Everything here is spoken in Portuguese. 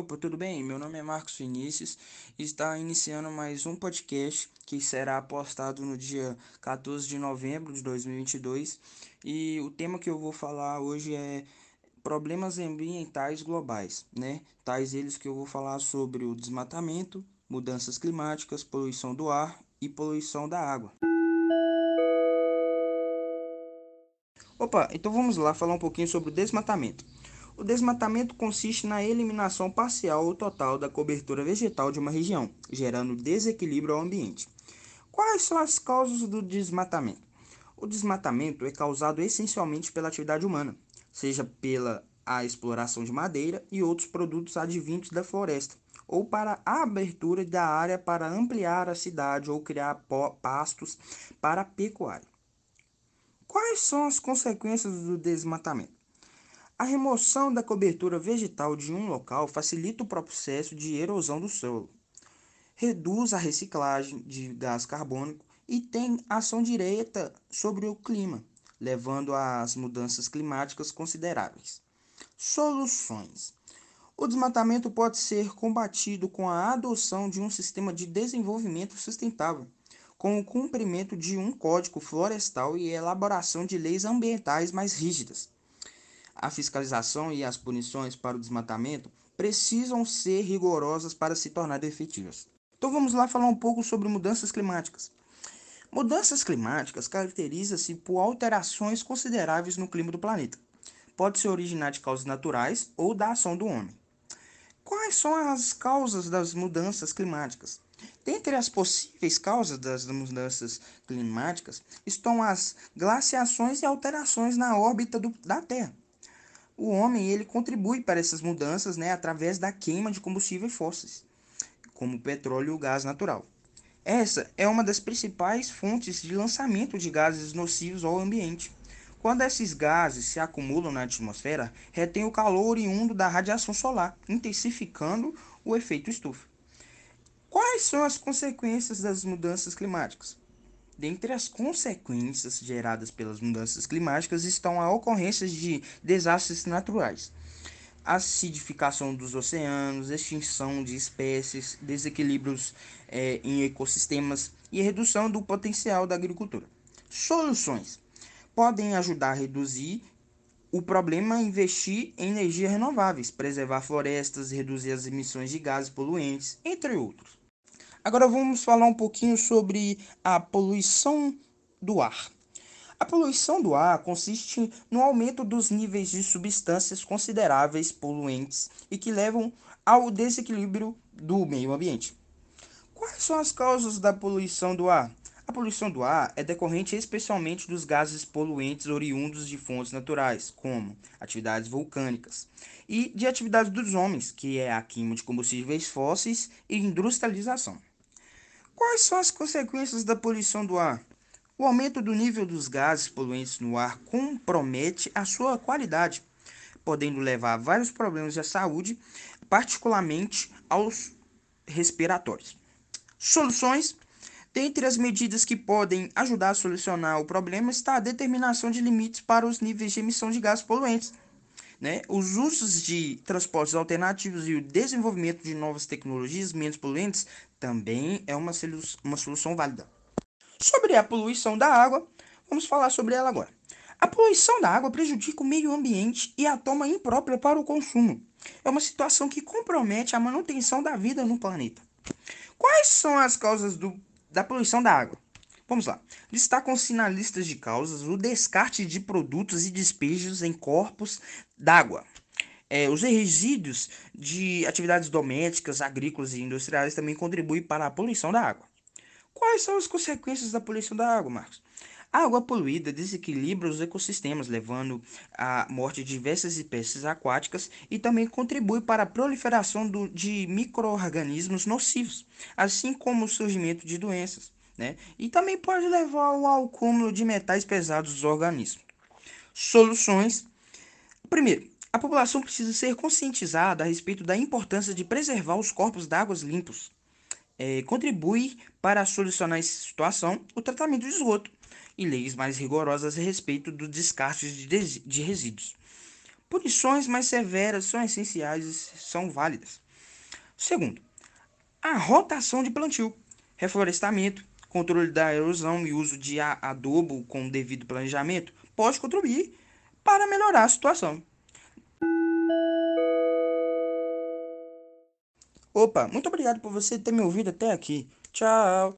Opa, tudo bem? Meu nome é Marcos Vinícius e está iniciando mais um podcast que será postado no dia 14 de novembro de 2022 e o tema que eu vou falar hoje é problemas ambientais globais, né? Tais eles que eu vou falar sobre o desmatamento, mudanças climáticas, poluição do ar e poluição da água. Opa, então vamos lá falar um pouquinho sobre o desmatamento. O desmatamento consiste na eliminação parcial ou total da cobertura vegetal de uma região, gerando desequilíbrio ao ambiente. Quais são as causas do desmatamento? O desmatamento é causado essencialmente pela atividade humana, seja pela a exploração de madeira e outros produtos advindos da floresta, ou para a abertura da área para ampliar a cidade ou criar pastos para a pecuária. Quais são as consequências do desmatamento? A remoção da cobertura vegetal de um local facilita o processo de erosão do solo, reduz a reciclagem de gás carbônico e tem ação direta sobre o clima, levando às mudanças climáticas consideráveis. Soluções: O desmatamento pode ser combatido com a adoção de um sistema de desenvolvimento sustentável, com o cumprimento de um código florestal e elaboração de leis ambientais mais rígidas a fiscalização e as punições para o desmatamento precisam ser rigorosas para se tornar efetivas. Então vamos lá falar um pouco sobre mudanças climáticas. Mudanças climáticas caracterizam-se por alterações consideráveis no clima do planeta. Pode se originar de causas naturais ou da ação do homem. Quais são as causas das mudanças climáticas? Dentre as possíveis causas das mudanças climáticas estão as glaciações e alterações na órbita do, da Terra o homem ele contribui para essas mudanças né, através da queima de combustíveis fósseis, como o petróleo e o gás natural. Essa é uma das principais fontes de lançamento de gases nocivos ao ambiente. Quando esses gases se acumulam na atmosfera, retém o calor oriundo da radiação solar, intensificando o efeito estufa. Quais são as consequências das mudanças climáticas? Dentre as consequências geradas pelas mudanças climáticas estão a ocorrência de desastres naturais, acidificação dos oceanos, extinção de espécies, desequilíbrios é, em ecossistemas e redução do potencial da agricultura. Soluções podem ajudar a reduzir o problema é investir em energias renováveis, preservar florestas, reduzir as emissões de gases poluentes, entre outros. Agora vamos falar um pouquinho sobre a poluição do ar. A poluição do ar consiste no aumento dos níveis de substâncias consideráveis poluentes e que levam ao desequilíbrio do meio ambiente. Quais são as causas da poluição do ar? A poluição do ar é decorrente especialmente dos gases poluentes oriundos de fontes naturais, como atividades vulcânicas, e de atividades dos homens, que é a queima de combustíveis fósseis e industrialização. Quais são as consequências da poluição do ar? O aumento do nível dos gases poluentes no ar compromete a sua qualidade, podendo levar a vários problemas de saúde, particularmente aos respiratórios. Soluções: Dentre as medidas que podem ajudar a solucionar o problema está a determinação de limites para os níveis de emissão de gases poluentes. Né? Os usos de transportes alternativos e o desenvolvimento de novas tecnologias menos poluentes também é uma, uma solução válida. Sobre a poluição da água, vamos falar sobre ela agora. A poluição da água prejudica o meio ambiente e a toma imprópria para o consumo. É uma situação que compromete a manutenção da vida no planeta. Quais são as causas do, da poluição da água? Vamos lá. Destacam-se na lista de causas o descarte de produtos e despejos em corpos d'água. É, os resíduos de atividades domésticas, agrícolas e industriais também contribuem para a poluição da água. Quais são as consequências da poluição da água, Marcos? A água poluída desequilibra os ecossistemas, levando à morte de diversas espécies aquáticas e também contribui para a proliferação do, de micro-organismos nocivos, assim como o surgimento de doenças né? E também pode levar ao acúmulo de metais pesados dos organismos. Soluções: primeiro, a população precisa ser conscientizada a respeito da importância de preservar os corpos d'água limpos. É, contribui para solucionar essa situação o tratamento de esgoto e leis mais rigorosas a respeito do descarte de, de resíduos. Punições mais severas são essenciais e são válidas. Segundo, a rotação de plantio, reflorestamento, controle da erosão e uso de adubo com devido planejamento pode contribuir para melhorar a situação. Opa, muito obrigado por você ter me ouvido até aqui. Tchau!